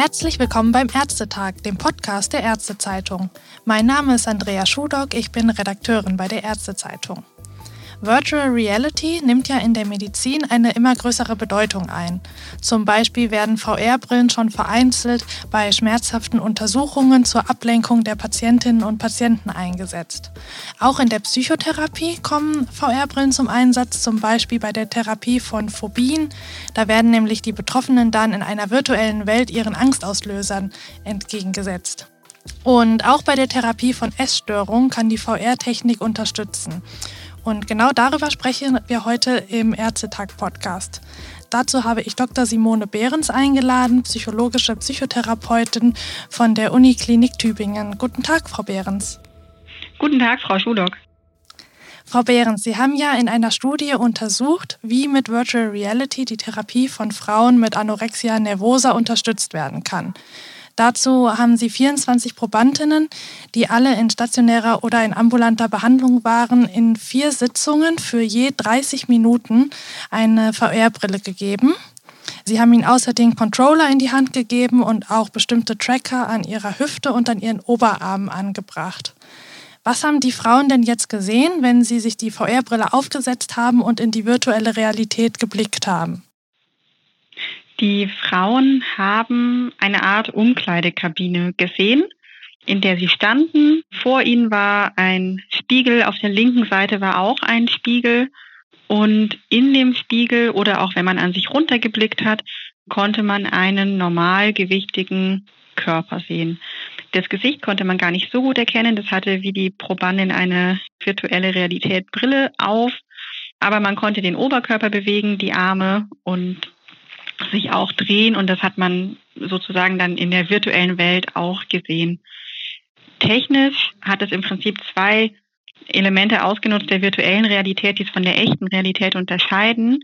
Herzlich willkommen beim Ärztetag, dem Podcast der Ärztezeitung. Mein Name ist Andrea Schudock, ich bin Redakteurin bei der Ärztezeitung. Virtual Reality nimmt ja in der Medizin eine immer größere Bedeutung ein. Zum Beispiel werden VR-Brillen schon vereinzelt bei schmerzhaften Untersuchungen zur Ablenkung der Patientinnen und Patienten eingesetzt. Auch in der Psychotherapie kommen VR-Brillen zum Einsatz, zum Beispiel bei der Therapie von Phobien. Da werden nämlich die Betroffenen dann in einer virtuellen Welt ihren Angstauslösern entgegengesetzt. Und auch bei der Therapie von Essstörungen kann die VR-Technik unterstützen. Und genau darüber sprechen wir heute im Ärztetag-Podcast. Dazu habe ich Dr. Simone Behrens eingeladen, psychologische Psychotherapeutin von der Uniklinik Tübingen. Guten Tag, Frau Behrens. Guten Tag, Frau Schudock. Frau Behrens, Sie haben ja in einer Studie untersucht, wie mit Virtual Reality die Therapie von Frauen mit Anorexia nervosa unterstützt werden kann. Dazu haben sie 24 Probandinnen, die alle in stationärer oder in ambulanter Behandlung waren, in vier Sitzungen für je 30 Minuten eine VR-Brille gegeben. Sie haben ihnen außerdem Controller in die Hand gegeben und auch bestimmte Tracker an ihrer Hüfte und an ihren Oberarmen angebracht. Was haben die Frauen denn jetzt gesehen, wenn sie sich die VR-Brille aufgesetzt haben und in die virtuelle Realität geblickt haben? Die Frauen haben eine Art Umkleidekabine gesehen, in der sie standen. Vor ihnen war ein Spiegel, auf der linken Seite war auch ein Spiegel. Und in dem Spiegel oder auch wenn man an sich runtergeblickt hat, konnte man einen normalgewichtigen Körper sehen. Das Gesicht konnte man gar nicht so gut erkennen. Das hatte wie die Probandin eine virtuelle Realität Brille auf. Aber man konnte den Oberkörper bewegen, die Arme und sich auch drehen und das hat man sozusagen dann in der virtuellen Welt auch gesehen. Technisch hat es im Prinzip zwei Elemente ausgenutzt der virtuellen Realität, die es von der echten Realität unterscheiden.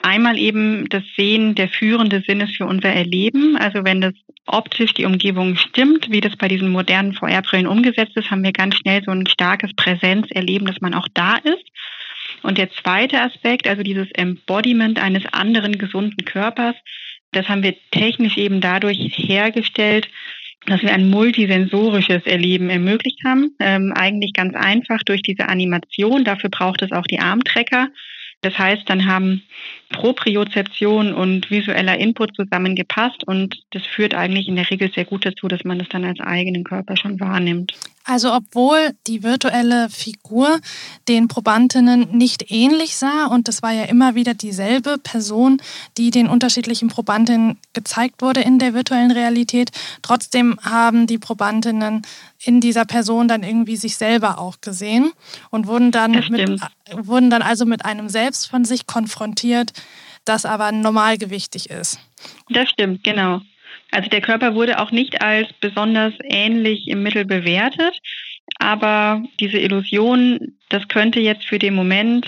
Einmal eben das Sehen der führende Sinnes für unser Erleben. Also wenn das optisch die Umgebung stimmt, wie das bei diesen modernen VR-Brillen umgesetzt ist, haben wir ganz schnell so ein starkes Präsenzerleben, dass man auch da ist. Und der zweite Aspekt, also dieses Embodiment eines anderen gesunden Körpers, das haben wir technisch eben dadurch hergestellt, dass wir ein multisensorisches Erleben ermöglicht haben. Ähm, eigentlich ganz einfach durch diese Animation. Dafür braucht es auch die Armtrecker. Das heißt, dann haben Propriozeption und visueller Input zusammengepasst und das führt eigentlich in der Regel sehr gut dazu, dass man das dann als eigenen Körper schon wahrnimmt. Also obwohl die virtuelle Figur den Probandinnen nicht ähnlich sah und es war ja immer wieder dieselbe Person, die den unterschiedlichen Probandinnen gezeigt wurde in der virtuellen Realität, trotzdem haben die Probandinnen in dieser Person dann irgendwie sich selber auch gesehen und wurden dann, mit, wurden dann also mit einem Selbst von sich konfrontiert, das aber normalgewichtig ist. Das stimmt, genau. Also der Körper wurde auch nicht als besonders ähnlich im Mittel bewertet, aber diese Illusion, das könnte jetzt für den Moment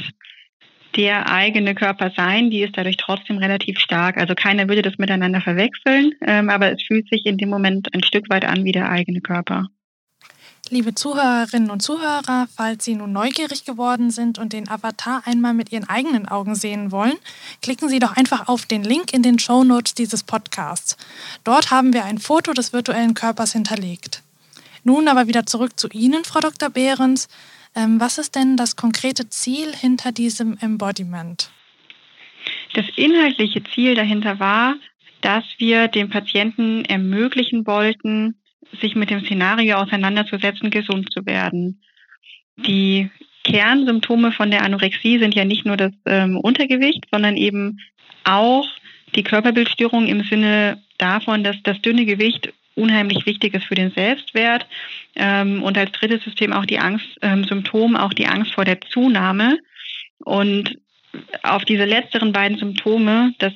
der eigene Körper sein, die ist dadurch trotzdem relativ stark. Also keiner würde das miteinander verwechseln, ähm, aber es fühlt sich in dem Moment ein Stück weit an wie der eigene Körper. Liebe Zuhörerinnen und Zuhörer, falls Sie nun neugierig geworden sind und den Avatar einmal mit Ihren eigenen Augen sehen wollen, klicken Sie doch einfach auf den Link in den Show Notes dieses Podcasts. Dort haben wir ein Foto des virtuellen Körpers hinterlegt. Nun aber wieder zurück zu Ihnen, Frau Dr. Behrens. Ähm, was ist denn das konkrete Ziel hinter diesem Embodiment? Das inhaltliche Ziel dahinter war, dass wir dem Patienten ermöglichen wollten, sich mit dem Szenario auseinanderzusetzen, gesund zu werden. Die Kernsymptome von der Anorexie sind ja nicht nur das ähm, Untergewicht, sondern eben auch die Körperbildstörung im Sinne davon, dass das dünne Gewicht unheimlich wichtig ist für den Selbstwert ähm, und als drittes System auch die Angst, ähm, auch die Angst vor der Zunahme. Und auf diese letzteren beiden Symptome, das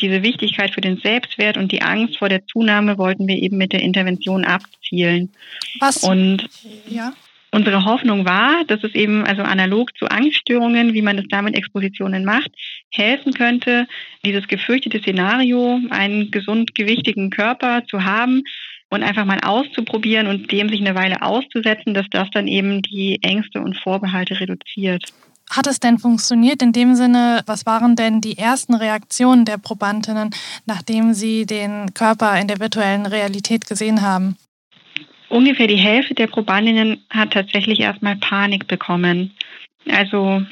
diese Wichtigkeit für den Selbstwert und die Angst vor der Zunahme wollten wir eben mit der Intervention abzielen. Was? Und ja. unsere Hoffnung war, dass es eben also analog zu Angststörungen, wie man es damit Expositionen macht, helfen könnte, dieses gefürchtete Szenario, einen gesund gewichtigen Körper zu haben und einfach mal auszuprobieren und dem sich eine Weile auszusetzen, dass das dann eben die Ängste und Vorbehalte reduziert. Hat es denn funktioniert? In dem Sinne, was waren denn die ersten Reaktionen der Probandinnen, nachdem sie den Körper in der virtuellen Realität gesehen haben? Ungefähr die Hälfte der Probandinnen hat tatsächlich erstmal Panik bekommen. Also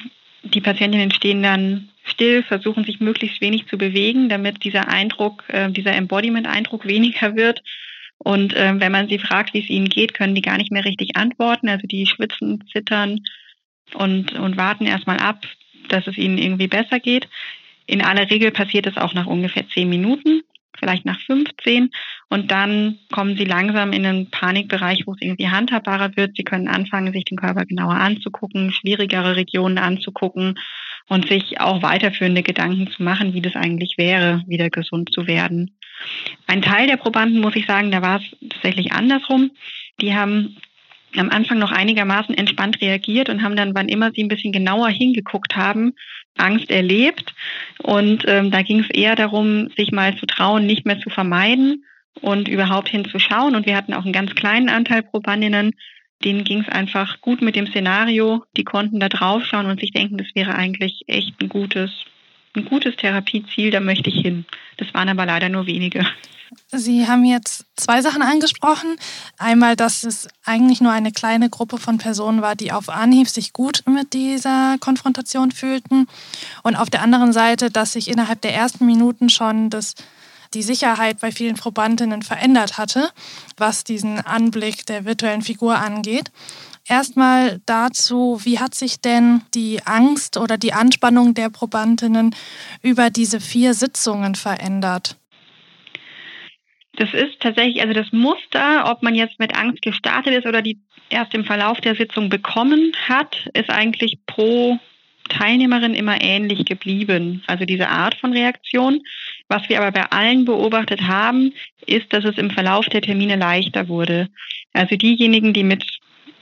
die Patientinnen stehen dann still, versuchen sich möglichst wenig zu bewegen, damit dieser Eindruck, äh, dieser Embodiment-Eindruck weniger wird. Und äh, wenn man sie fragt, wie es ihnen geht, können die gar nicht mehr richtig antworten. Also die schwitzen, zittern und, und warten erstmal ab, dass es ihnen irgendwie besser geht. In aller Regel passiert es auch nach ungefähr zehn Minuten vielleicht nach 15 und dann kommen sie langsam in einen Panikbereich, wo es irgendwie handhabbarer wird. Sie können anfangen, sich den Körper genauer anzugucken, schwierigere Regionen anzugucken und sich auch weiterführende Gedanken zu machen, wie das eigentlich wäre, wieder gesund zu werden. Ein Teil der Probanden, muss ich sagen, da war es tatsächlich andersrum. Die haben am Anfang noch einigermaßen entspannt reagiert und haben dann, wann immer sie ein bisschen genauer hingeguckt haben, Angst erlebt. Und ähm, da ging es eher darum, sich mal zu trauen, nicht mehr zu vermeiden und überhaupt hinzuschauen. Und wir hatten auch einen ganz kleinen Anteil Probandinnen, denen ging es einfach gut mit dem Szenario. Die konnten da draufschauen und sich denken, das wäre eigentlich echt ein gutes, ein gutes Therapieziel, da möchte ich hin. Das waren aber leider nur wenige. Sie haben jetzt zwei Sachen angesprochen. Einmal, dass es eigentlich nur eine kleine Gruppe von Personen war, die auf Anhieb sich gut mit dieser Konfrontation fühlten. Und auf der anderen Seite, dass sich innerhalb der ersten Minuten schon das, die Sicherheit bei vielen Probandinnen verändert hatte, was diesen Anblick der virtuellen Figur angeht. Erstmal dazu, wie hat sich denn die Angst oder die Anspannung der Probandinnen über diese vier Sitzungen verändert? Das ist tatsächlich, also das Muster, ob man jetzt mit Angst gestartet ist oder die erst im Verlauf der Sitzung bekommen hat, ist eigentlich pro Teilnehmerin immer ähnlich geblieben. Also diese Art von Reaktion. Was wir aber bei allen beobachtet haben, ist, dass es im Verlauf der Termine leichter wurde. Also diejenigen, die mit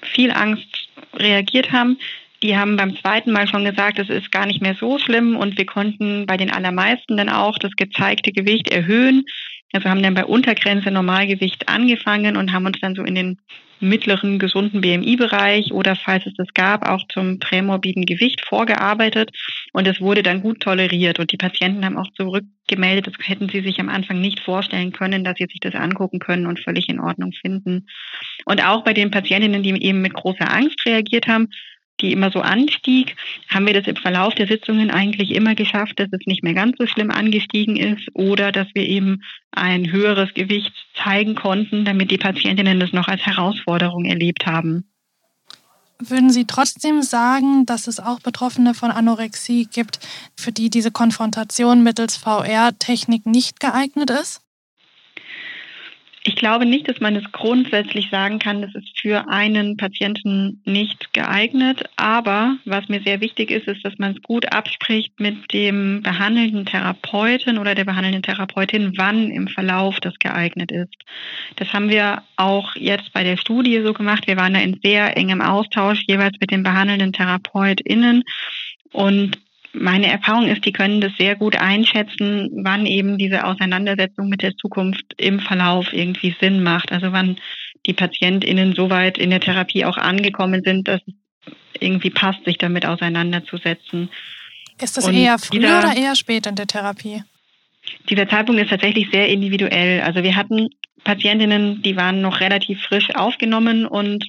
viel Angst reagiert haben, die haben beim zweiten Mal schon gesagt, es ist gar nicht mehr so schlimm und wir konnten bei den allermeisten dann auch das gezeigte Gewicht erhöhen also haben dann bei Untergrenze Normalgewicht angefangen und haben uns dann so in den mittleren gesunden BMI-Bereich oder falls es das gab, auch zum prämorbiden Gewicht vorgearbeitet und es wurde dann gut toleriert und die Patienten haben auch zurückgemeldet, das hätten sie sich am Anfang nicht vorstellen können, dass sie sich das angucken können und völlig in Ordnung finden. Und auch bei den Patientinnen, die eben mit großer Angst reagiert haben, die immer so anstieg, haben wir das im Verlauf der Sitzungen eigentlich immer geschafft, dass es nicht mehr ganz so schlimm angestiegen ist oder dass wir eben ein höheres Gewicht zeigen konnten, damit die Patientinnen das noch als Herausforderung erlebt haben. Würden Sie trotzdem sagen, dass es auch Betroffene von Anorexie gibt, für die diese Konfrontation mittels VR-Technik nicht geeignet ist? Ich glaube nicht, dass man es grundsätzlich sagen kann, das ist für einen Patienten nicht geeignet. Aber was mir sehr wichtig ist, ist, dass man es gut abspricht mit dem behandelnden Therapeuten oder der behandelnden Therapeutin, wann im Verlauf das geeignet ist. Das haben wir auch jetzt bei der Studie so gemacht. Wir waren da in sehr engem Austausch jeweils mit den behandelnden TherapeutInnen. Und meine Erfahrung ist, die können das sehr gut einschätzen, wann eben diese Auseinandersetzung mit der Zukunft im Verlauf irgendwie Sinn macht. Also wann die PatientInnen soweit in der Therapie auch angekommen sind, dass es irgendwie passt, sich damit auseinanderzusetzen. Ist das Und eher früher dieser, oder eher spät in der Therapie? Dieser Zeitpunkt ist tatsächlich sehr individuell. Also wir hatten Patientinnen, die waren noch relativ frisch aufgenommen und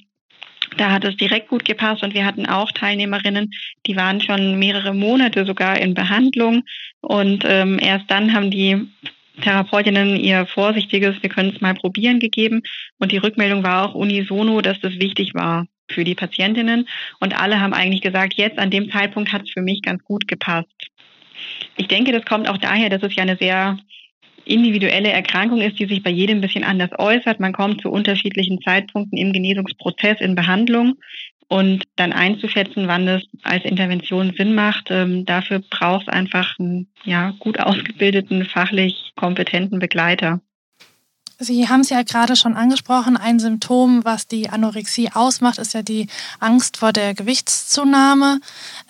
da hat es direkt gut gepasst und wir hatten auch Teilnehmerinnen, die waren schon mehrere Monate sogar in Behandlung. Und ähm, erst dann haben die Therapeutinnen ihr vorsichtiges, wir können es mal probieren gegeben. Und die Rückmeldung war auch unisono, dass das wichtig war für die Patientinnen. Und alle haben eigentlich gesagt, jetzt an dem Zeitpunkt hat es für mich ganz gut gepasst. Ich denke, das kommt auch daher, dass es ja eine sehr individuelle Erkrankung ist, die sich bei jedem ein bisschen anders äußert. Man kommt zu unterschiedlichen Zeitpunkten im Genesungsprozess in Behandlung und dann einzuschätzen, wann das als Intervention Sinn macht. Ähm, dafür braucht es einfach einen ja, gut ausgebildeten, fachlich kompetenten Begleiter. Sie haben es ja gerade schon angesprochen, ein Symptom, was die Anorexie ausmacht, ist ja die Angst vor der Gewichtszunahme.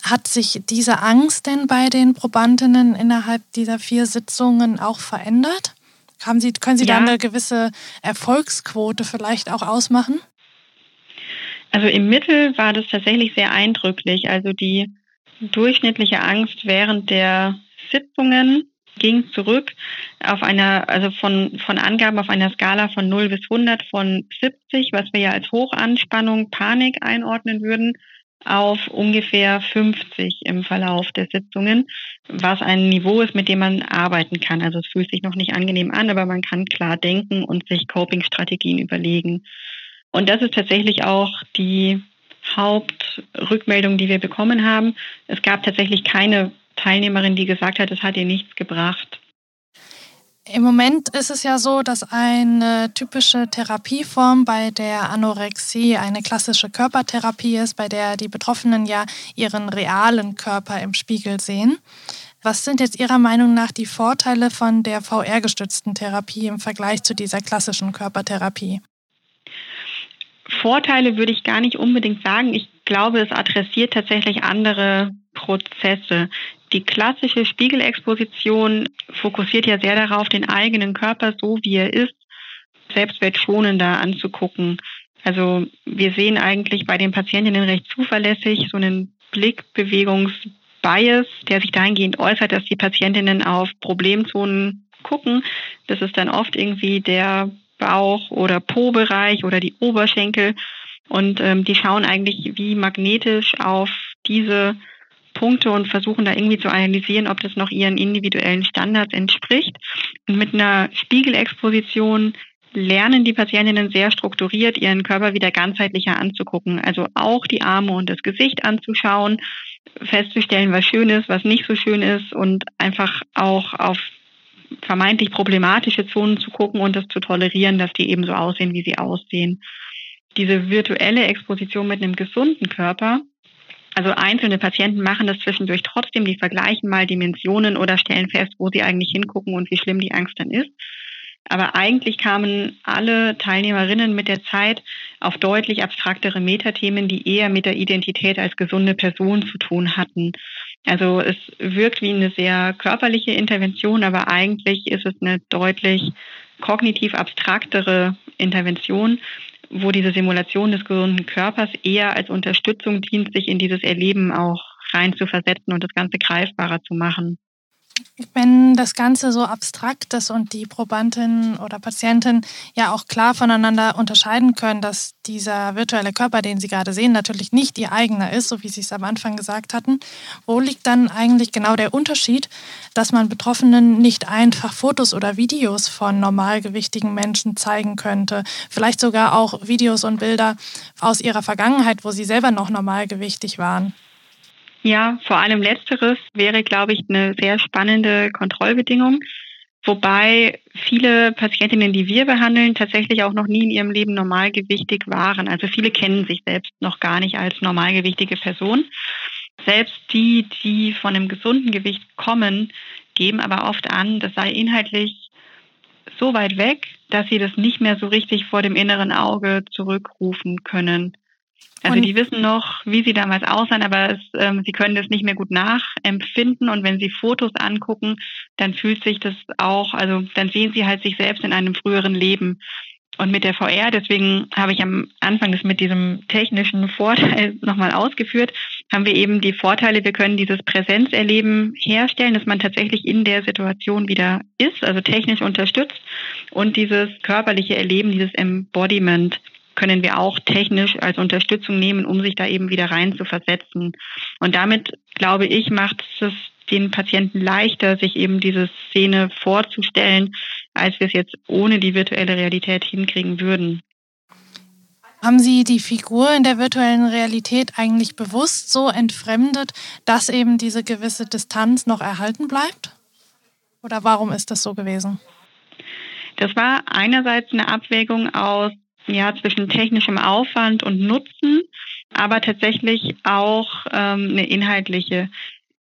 Hat sich diese Angst denn bei den Probandinnen innerhalb dieser vier Sitzungen auch verändert? Haben Sie, können Sie ja. da eine gewisse Erfolgsquote vielleicht auch ausmachen? Also im Mittel war das tatsächlich sehr eindrücklich. Also die durchschnittliche Angst während der Sitzungen ging zurück auf einer, also von, von Angaben auf einer Skala von 0 bis 100 von 70, was wir ja als Hochanspannung, Panik einordnen würden, auf ungefähr 50 im Verlauf der Sitzungen, was ein Niveau ist, mit dem man arbeiten kann. Also es fühlt sich noch nicht angenehm an, aber man kann klar denken und sich Coping-Strategien überlegen. Und das ist tatsächlich auch die Hauptrückmeldung, die wir bekommen haben. Es gab tatsächlich keine Teilnehmerin, die gesagt hat, es hat ihr nichts gebracht. Im Moment ist es ja so, dass eine typische Therapieform bei der Anorexie eine klassische Körpertherapie ist, bei der die Betroffenen ja ihren realen Körper im Spiegel sehen. Was sind jetzt Ihrer Meinung nach die Vorteile von der VR-gestützten Therapie im Vergleich zu dieser klassischen Körpertherapie? Vorteile würde ich gar nicht unbedingt sagen. Ich glaube, es adressiert tatsächlich andere Prozesse. Die klassische Spiegelexposition fokussiert ja sehr darauf, den eigenen Körper so wie er ist, selbstwertschonender anzugucken. Also wir sehen eigentlich bei den Patientinnen recht zuverlässig so einen Blickbewegungsbias, der sich dahingehend äußert, dass die Patientinnen auf Problemzonen gucken. Das ist dann oft irgendwie der Bauch- oder Po-Bereich oder die Oberschenkel. Und ähm, die schauen eigentlich wie magnetisch auf diese Punkte und versuchen da irgendwie zu analysieren, ob das noch ihren individuellen Standards entspricht. Und mit einer Spiegelexposition lernen die Patientinnen sehr strukturiert, ihren Körper wieder ganzheitlicher anzugucken. Also auch die Arme und das Gesicht anzuschauen, festzustellen, was schön ist, was nicht so schön ist und einfach auch auf vermeintlich problematische Zonen zu gucken und das zu tolerieren, dass die eben so aussehen, wie sie aussehen. Diese virtuelle Exposition mit einem gesunden Körper also einzelne Patienten machen das zwischendurch trotzdem, die vergleichen mal Dimensionen oder stellen fest, wo sie eigentlich hingucken und wie schlimm die Angst dann ist. Aber eigentlich kamen alle Teilnehmerinnen mit der Zeit auf deutlich abstraktere Metathemen, die eher mit der Identität als gesunde Person zu tun hatten. Also es wirkt wie eine sehr körperliche Intervention, aber eigentlich ist es eine deutlich kognitiv abstraktere Intervention, wo diese Simulation des gesunden Körpers eher als Unterstützung dient, sich in dieses Erleben auch rein zu versetzen und das Ganze greifbarer zu machen. Wenn das Ganze so abstrakt ist und die Probandin oder Patientin ja auch klar voneinander unterscheiden können, dass dieser virtuelle Körper, den Sie gerade sehen, natürlich nicht ihr eigener ist, so wie Sie es am Anfang gesagt hatten, wo liegt dann eigentlich genau der Unterschied, dass man Betroffenen nicht einfach Fotos oder Videos von normalgewichtigen Menschen zeigen könnte, vielleicht sogar auch Videos und Bilder aus ihrer Vergangenheit, wo sie selber noch normalgewichtig waren? Ja, vor allem letzteres wäre, glaube ich, eine sehr spannende Kontrollbedingung. Wobei viele Patientinnen, die wir behandeln, tatsächlich auch noch nie in ihrem Leben normalgewichtig waren. Also viele kennen sich selbst noch gar nicht als normalgewichtige Person. Selbst die, die von einem gesunden Gewicht kommen, geben aber oft an, das sei inhaltlich so weit weg, dass sie das nicht mehr so richtig vor dem inneren Auge zurückrufen können. Also und die wissen noch, wie sie damals aussahen, aber es, ähm, sie können das nicht mehr gut nachempfinden. Und wenn sie Fotos angucken, dann fühlt sich das auch, also dann sehen sie halt sich selbst in einem früheren Leben. Und mit der VR, deswegen habe ich am Anfang das mit diesem technischen Vorteil nochmal ausgeführt, haben wir eben die Vorteile, wir können dieses Präsenzerleben herstellen, dass man tatsächlich in der Situation wieder ist, also technisch unterstützt und dieses körperliche Erleben, dieses Embodiment können wir auch technisch als Unterstützung nehmen, um sich da eben wieder rein zu versetzen. Und damit, glaube ich, macht es den Patienten leichter, sich eben diese Szene vorzustellen, als wir es jetzt ohne die virtuelle Realität hinkriegen würden. Haben Sie die Figur in der virtuellen Realität eigentlich bewusst so entfremdet, dass eben diese gewisse Distanz noch erhalten bleibt? Oder warum ist das so gewesen? Das war einerseits eine Abwägung aus ja, zwischen technischem Aufwand und Nutzen, aber tatsächlich auch ähm, eine inhaltliche.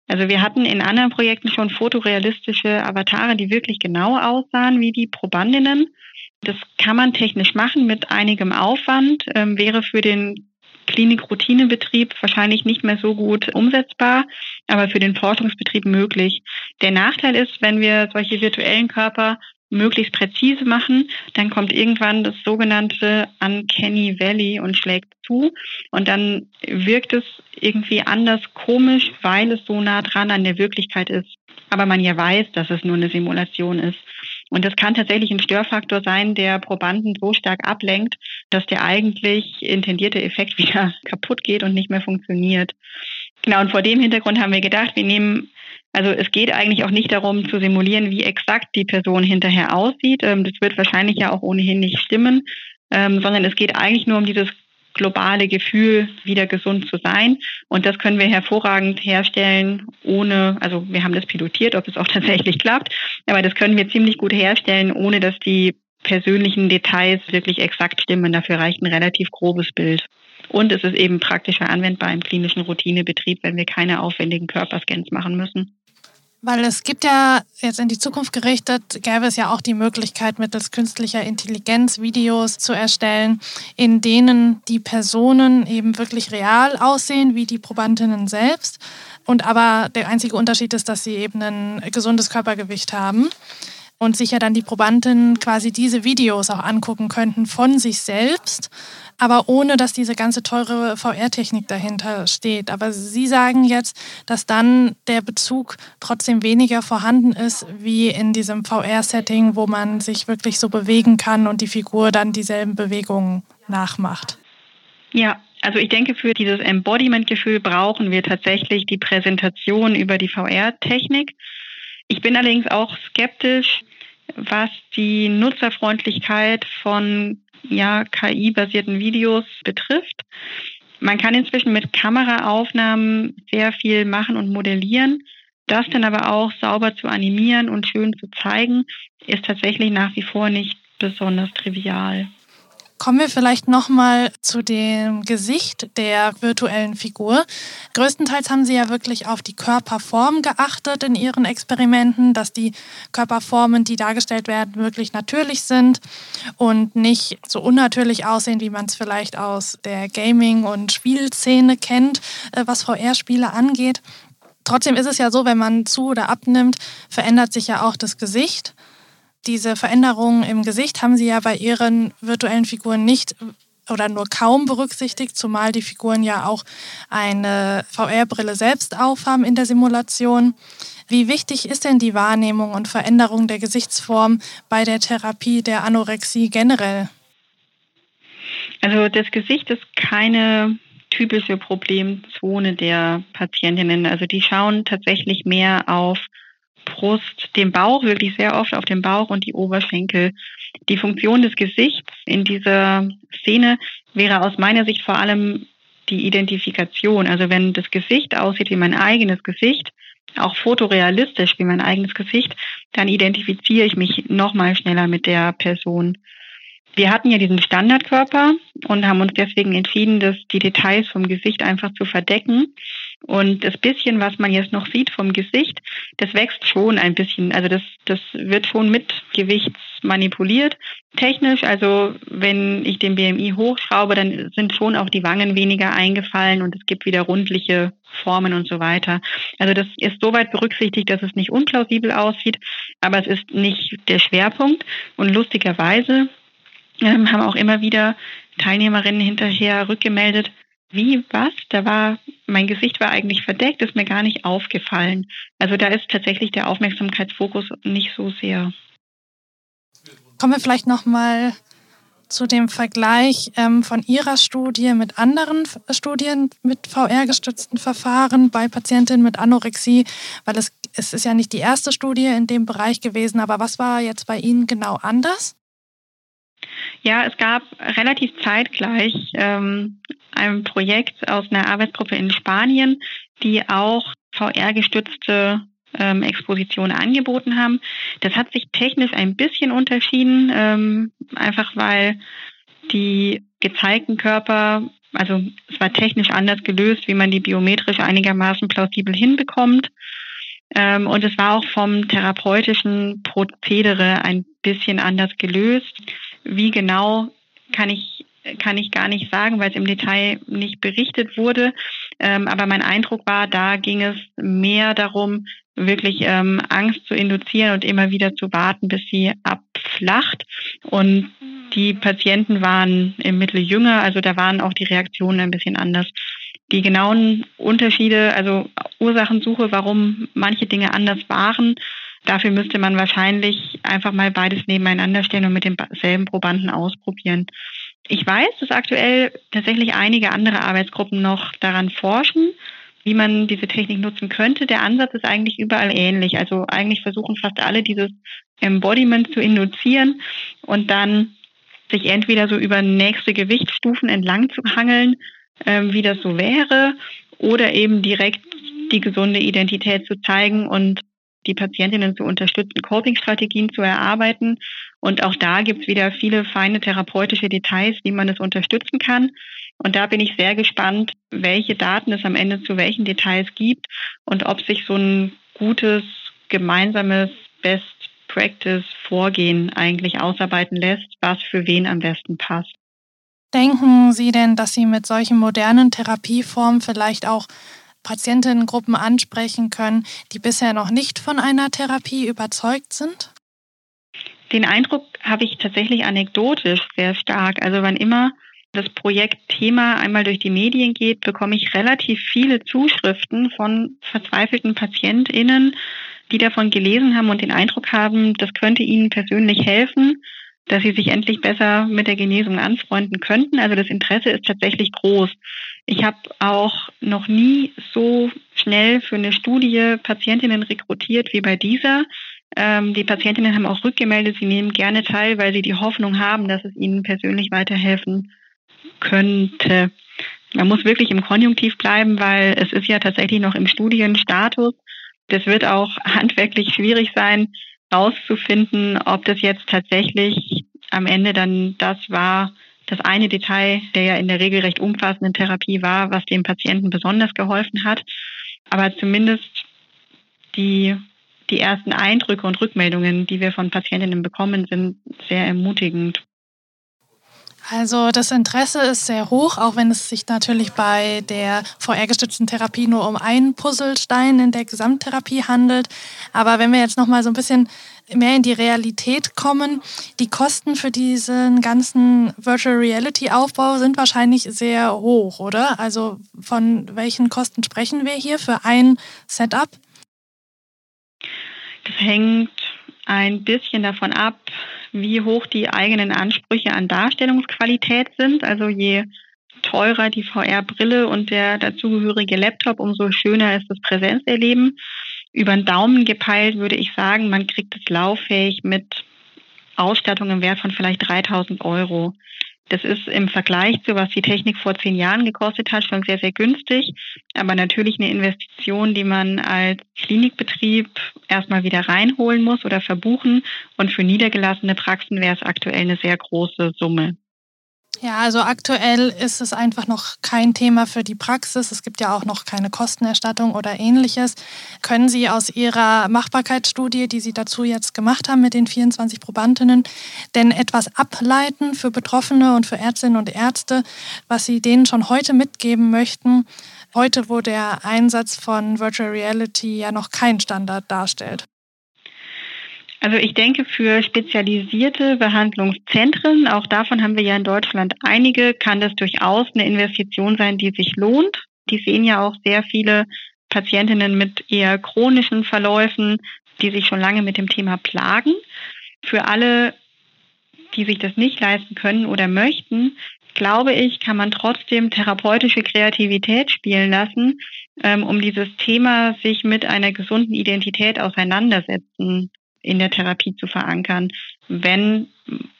Also wir hatten in anderen Projekten schon fotorealistische Avatare, die wirklich genau aussahen wie die Probandinnen. Das kann man technisch machen mit einigem Aufwand, ähm, wäre für den Klinikroutinebetrieb wahrscheinlich nicht mehr so gut umsetzbar, aber für den Forschungsbetrieb möglich. Der Nachteil ist, wenn wir solche virtuellen Körper möglichst präzise machen, dann kommt irgendwann das sogenannte Uncanny Valley und schlägt zu und dann wirkt es irgendwie anders komisch, weil es so nah dran an der Wirklichkeit ist. Aber man ja weiß, dass es nur eine Simulation ist. Und das kann tatsächlich ein Störfaktor sein, der Probanden so stark ablenkt, dass der eigentlich intendierte Effekt wieder kaputt geht und nicht mehr funktioniert. Genau, und vor dem Hintergrund haben wir gedacht, wir nehmen, also es geht eigentlich auch nicht darum zu simulieren, wie exakt die Person hinterher aussieht. Ähm, das wird wahrscheinlich ja auch ohnehin nicht stimmen, ähm, sondern es geht eigentlich nur um dieses globale Gefühl, wieder gesund zu sein. Und das können wir hervorragend herstellen, ohne, also wir haben das pilotiert, ob es auch tatsächlich klappt, aber das können wir ziemlich gut herstellen, ohne dass die persönlichen Details wirklich exakt stimmen. Dafür reicht ein relativ grobes Bild. Und es ist eben praktischer anwendbar im klinischen Routinebetrieb, wenn wir keine aufwendigen Körperscans machen müssen. Weil es gibt ja jetzt in die Zukunft gerichtet, gäbe es ja auch die Möglichkeit, mittels künstlicher Intelligenz Videos zu erstellen, in denen die Personen eben wirklich real aussehen, wie die Probandinnen selbst. Und aber der einzige Unterschied ist, dass sie eben ein gesundes Körpergewicht haben und sich ja dann die Probandinnen quasi diese Videos auch angucken könnten von sich selbst aber ohne dass diese ganze teure VR-Technik dahinter steht. Aber Sie sagen jetzt, dass dann der Bezug trotzdem weniger vorhanden ist wie in diesem VR-Setting, wo man sich wirklich so bewegen kann und die Figur dann dieselben Bewegungen nachmacht. Ja, also ich denke, für dieses Embodiment-Gefühl brauchen wir tatsächlich die Präsentation über die VR-Technik. Ich bin allerdings auch skeptisch, was die Nutzerfreundlichkeit von ja, KI-basierten Videos betrifft. Man kann inzwischen mit Kameraaufnahmen sehr viel machen und modellieren. Das dann aber auch sauber zu animieren und schön zu zeigen, ist tatsächlich nach wie vor nicht besonders trivial. Kommen wir vielleicht nochmal zu dem Gesicht der virtuellen Figur. Größtenteils haben Sie ja wirklich auf die Körperform geachtet in Ihren Experimenten, dass die Körperformen, die dargestellt werden, wirklich natürlich sind und nicht so unnatürlich aussehen, wie man es vielleicht aus der Gaming- und Spielszene kennt, äh, was VR-Spiele angeht. Trotzdem ist es ja so, wenn man zu oder abnimmt, verändert sich ja auch das Gesicht diese Veränderungen im Gesicht haben Sie ja bei Ihren virtuellen Figuren nicht oder nur kaum berücksichtigt, zumal die Figuren ja auch eine VR-Brille selbst aufhaben in der Simulation. Wie wichtig ist denn die Wahrnehmung und Veränderung der Gesichtsform bei der Therapie der Anorexie generell? Also das Gesicht ist keine typische Problemzone der Patientinnen. Also die schauen tatsächlich mehr auf Brust, den Bauch, wirklich sehr oft auf den Bauch und die Oberschenkel. Die Funktion des Gesichts in dieser Szene wäre aus meiner Sicht vor allem die Identifikation. Also wenn das Gesicht aussieht wie mein eigenes Gesicht, auch fotorealistisch wie mein eigenes Gesicht, dann identifiziere ich mich noch mal schneller mit der Person. Wir hatten ja diesen Standardkörper und haben uns deswegen entschieden, dass die Details vom Gesicht einfach zu verdecken. Und das bisschen, was man jetzt noch sieht vom Gesicht, das wächst schon ein bisschen. Also das, das wird schon mit Gewichts manipuliert. Technisch, also wenn ich den BMI hochschraube, dann sind schon auch die Wangen weniger eingefallen und es gibt wieder rundliche Formen und so weiter. Also das ist soweit berücksichtigt, dass es nicht unplausibel aussieht, aber es ist nicht der Schwerpunkt. Und lustigerweise ähm, haben auch immer wieder Teilnehmerinnen hinterher rückgemeldet, wie, was? Da war, mein Gesicht war eigentlich verdeckt, ist mir gar nicht aufgefallen. Also da ist tatsächlich der Aufmerksamkeitsfokus nicht so sehr. Kommen wir vielleicht nochmal zu dem Vergleich ähm, von Ihrer Studie mit anderen Studien mit VR-gestützten Verfahren bei Patientinnen mit Anorexie, weil es, es ist ja nicht die erste Studie in dem Bereich gewesen, aber was war jetzt bei Ihnen genau anders? Ja, es gab relativ zeitgleich ähm, ein Projekt aus einer Arbeitsgruppe in Spanien, die auch VR-gestützte ähm, Exposition angeboten haben. Das hat sich technisch ein bisschen unterschieden, ähm, einfach weil die gezeigten Körper, also es war technisch anders gelöst, wie man die biometrisch einigermaßen plausibel hinbekommt. Ähm, und es war auch vom therapeutischen Prozedere ein bisschen anders gelöst. Wie genau kann ich kann ich gar nicht sagen, weil es im Detail nicht berichtet wurde. Ähm, aber mein Eindruck war, da ging es mehr darum, wirklich ähm, Angst zu induzieren und immer wieder zu warten, bis sie abflacht. Und die Patienten waren im Mittel jünger, also da waren auch die Reaktionen ein bisschen anders. Die genauen Unterschiede, also Ursachensuche, warum manche Dinge anders waren, dafür müsste man wahrscheinlich einfach mal beides nebeneinander stellen und mit demselben Probanden ausprobieren. Ich weiß, dass aktuell tatsächlich einige andere Arbeitsgruppen noch daran forschen, wie man diese Technik nutzen könnte. Der Ansatz ist eigentlich überall ähnlich. Also eigentlich versuchen fast alle dieses Embodiment zu induzieren und dann sich entweder so über nächste Gewichtsstufen entlang zu hangeln, ähm, wie das so wäre, oder eben direkt die gesunde Identität zu zeigen und die Patientinnen zu unterstützen, Coping-Strategien zu erarbeiten. Und auch da gibt es wieder viele feine therapeutische Details, wie man es unterstützen kann. Und da bin ich sehr gespannt, welche Daten es am Ende zu welchen Details gibt und ob sich so ein gutes gemeinsames Best Practice Vorgehen eigentlich ausarbeiten lässt, was für wen am besten passt. Denken Sie denn, dass Sie mit solchen modernen Therapieformen vielleicht auch Patientinnengruppen ansprechen können, die bisher noch nicht von einer Therapie überzeugt sind? Den Eindruck habe ich tatsächlich anekdotisch sehr stark. Also wann immer das Projektthema einmal durch die Medien geht, bekomme ich relativ viele Zuschriften von verzweifelten PatientInnen, die davon gelesen haben und den Eindruck haben, das könnte ihnen persönlich helfen, dass sie sich endlich besser mit der Genesung anfreunden könnten. Also das Interesse ist tatsächlich groß. Ich habe auch noch nie so schnell für eine Studie Patientinnen rekrutiert wie bei dieser. Ähm, die Patientinnen haben auch rückgemeldet, sie nehmen gerne teil, weil sie die Hoffnung haben, dass es ihnen persönlich weiterhelfen könnte. Man muss wirklich im Konjunktiv bleiben, weil es ist ja tatsächlich noch im Studienstatus. Das wird auch handwerklich schwierig sein, herauszufinden, ob das jetzt tatsächlich am Ende dann das war, das eine Detail der ja in der Regel recht umfassenden Therapie war, was dem Patienten besonders geholfen hat. Aber zumindest die, die ersten Eindrücke und Rückmeldungen, die wir von Patientinnen bekommen, sind sehr ermutigend. Also das Interesse ist sehr hoch, auch wenn es sich natürlich bei der VR-gestützten Therapie nur um einen Puzzlestein in der Gesamttherapie handelt. Aber wenn wir jetzt noch mal so ein bisschen mehr in die Realität kommen, die Kosten für diesen ganzen Virtual Reality Aufbau sind wahrscheinlich sehr hoch, oder? Also von welchen Kosten sprechen wir hier für ein Setup? Das hängt ein bisschen davon ab, wie hoch die eigenen Ansprüche an Darstellungsqualität sind. Also je teurer die VR-Brille und der dazugehörige Laptop, umso schöner ist das Präsenzerleben. Über den Daumen gepeilt würde ich sagen, man kriegt es lauffähig mit Ausstattung im Wert von vielleicht 3000 Euro. Das ist im Vergleich zu was die Technik vor zehn Jahren gekostet hat, schon sehr, sehr günstig. Aber natürlich eine Investition, die man als Klinikbetrieb erstmal wieder reinholen muss oder verbuchen. Und für niedergelassene Praxen wäre es aktuell eine sehr große Summe. Ja, also aktuell ist es einfach noch kein Thema für die Praxis. Es gibt ja auch noch keine Kostenerstattung oder ähnliches. Können Sie aus Ihrer Machbarkeitsstudie, die Sie dazu jetzt gemacht haben mit den 24 Probandinnen, denn etwas ableiten für Betroffene und für Ärztinnen und Ärzte, was Sie denen schon heute mitgeben möchten? Heute, wo der Einsatz von Virtual Reality ja noch keinen Standard darstellt. Also ich denke für spezialisierte Behandlungszentren, auch davon haben wir ja in Deutschland einige, kann das durchaus eine Investition sein, die sich lohnt. Die sehen ja auch sehr viele Patientinnen mit eher chronischen Verläufen, die sich schon lange mit dem Thema plagen. Für alle, die sich das nicht leisten können oder möchten, glaube ich, kann man trotzdem therapeutische Kreativität spielen lassen, ähm, um dieses Thema sich mit einer gesunden Identität auseinandersetzen in der Therapie zu verankern, wenn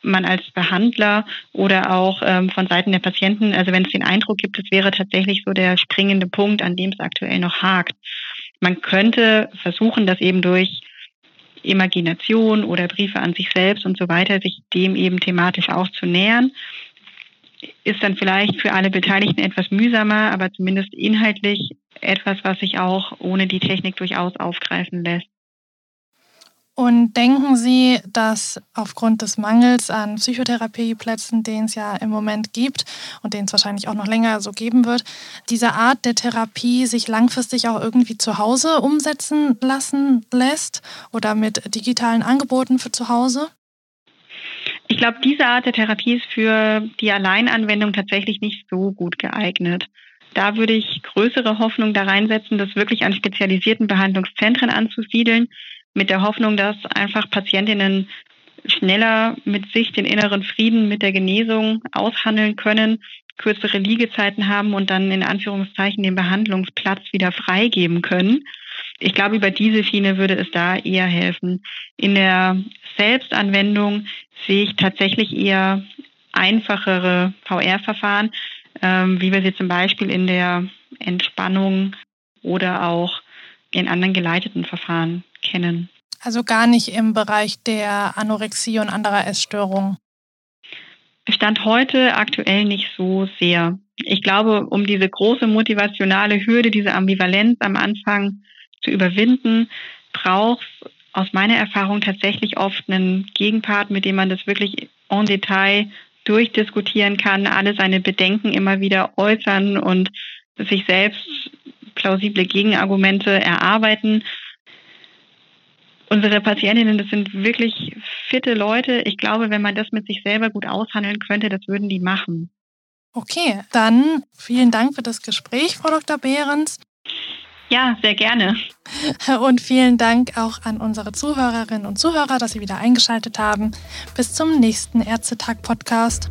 man als Behandler oder auch ähm, von Seiten der Patienten, also wenn es den Eindruck gibt, es wäre tatsächlich so der springende Punkt, an dem es aktuell noch hakt. Man könnte versuchen, das eben durch Imagination oder Briefe an sich selbst und so weiter, sich dem eben thematisch auch zu nähern. Ist dann vielleicht für alle Beteiligten etwas mühsamer, aber zumindest inhaltlich etwas, was sich auch ohne die Technik durchaus aufgreifen lässt. Und denken Sie, dass aufgrund des Mangels an Psychotherapieplätzen, den es ja im Moment gibt und den es wahrscheinlich auch noch länger so geben wird, diese Art der Therapie sich langfristig auch irgendwie zu Hause umsetzen lassen lässt oder mit digitalen Angeboten für zu Hause? Ich glaube, diese Art der Therapie ist für die Alleinanwendung tatsächlich nicht so gut geeignet. Da würde ich größere Hoffnung da reinsetzen, das wirklich an spezialisierten Behandlungszentren anzusiedeln, mit der Hoffnung, dass einfach Patientinnen schneller mit sich den inneren Frieden mit der Genesung aushandeln können, kürzere Liegezeiten haben und dann in Anführungszeichen den Behandlungsplatz wieder freigeben können. Ich glaube, über diese Schiene würde es da eher helfen. In der Selbstanwendung sehe ich tatsächlich eher einfachere VR-Verfahren, ähm, wie wir sie zum Beispiel in der Entspannung oder auch in anderen geleiteten Verfahren kennen. Also gar nicht im Bereich der Anorexie und anderer Essstörungen. Stand heute aktuell nicht so sehr. Ich glaube, um diese große motivationale Hürde, diese Ambivalenz am Anfang zu überwinden, braucht es aus meiner Erfahrung tatsächlich oft einen Gegenpart, mit dem man das wirklich en Detail durchdiskutieren kann, alle seine Bedenken immer wieder äußern und sich selbst plausible Gegenargumente erarbeiten unsere Patientinnen, das sind wirklich fitte Leute. Ich glaube, wenn man das mit sich selber gut aushandeln könnte, das würden die machen. Okay, dann vielen Dank für das Gespräch, Frau Dr. Behrens. Ja, sehr gerne. Und vielen Dank auch an unsere Zuhörerinnen und Zuhörer, dass Sie wieder eingeschaltet haben. Bis zum nächsten Ärztetag-Podcast.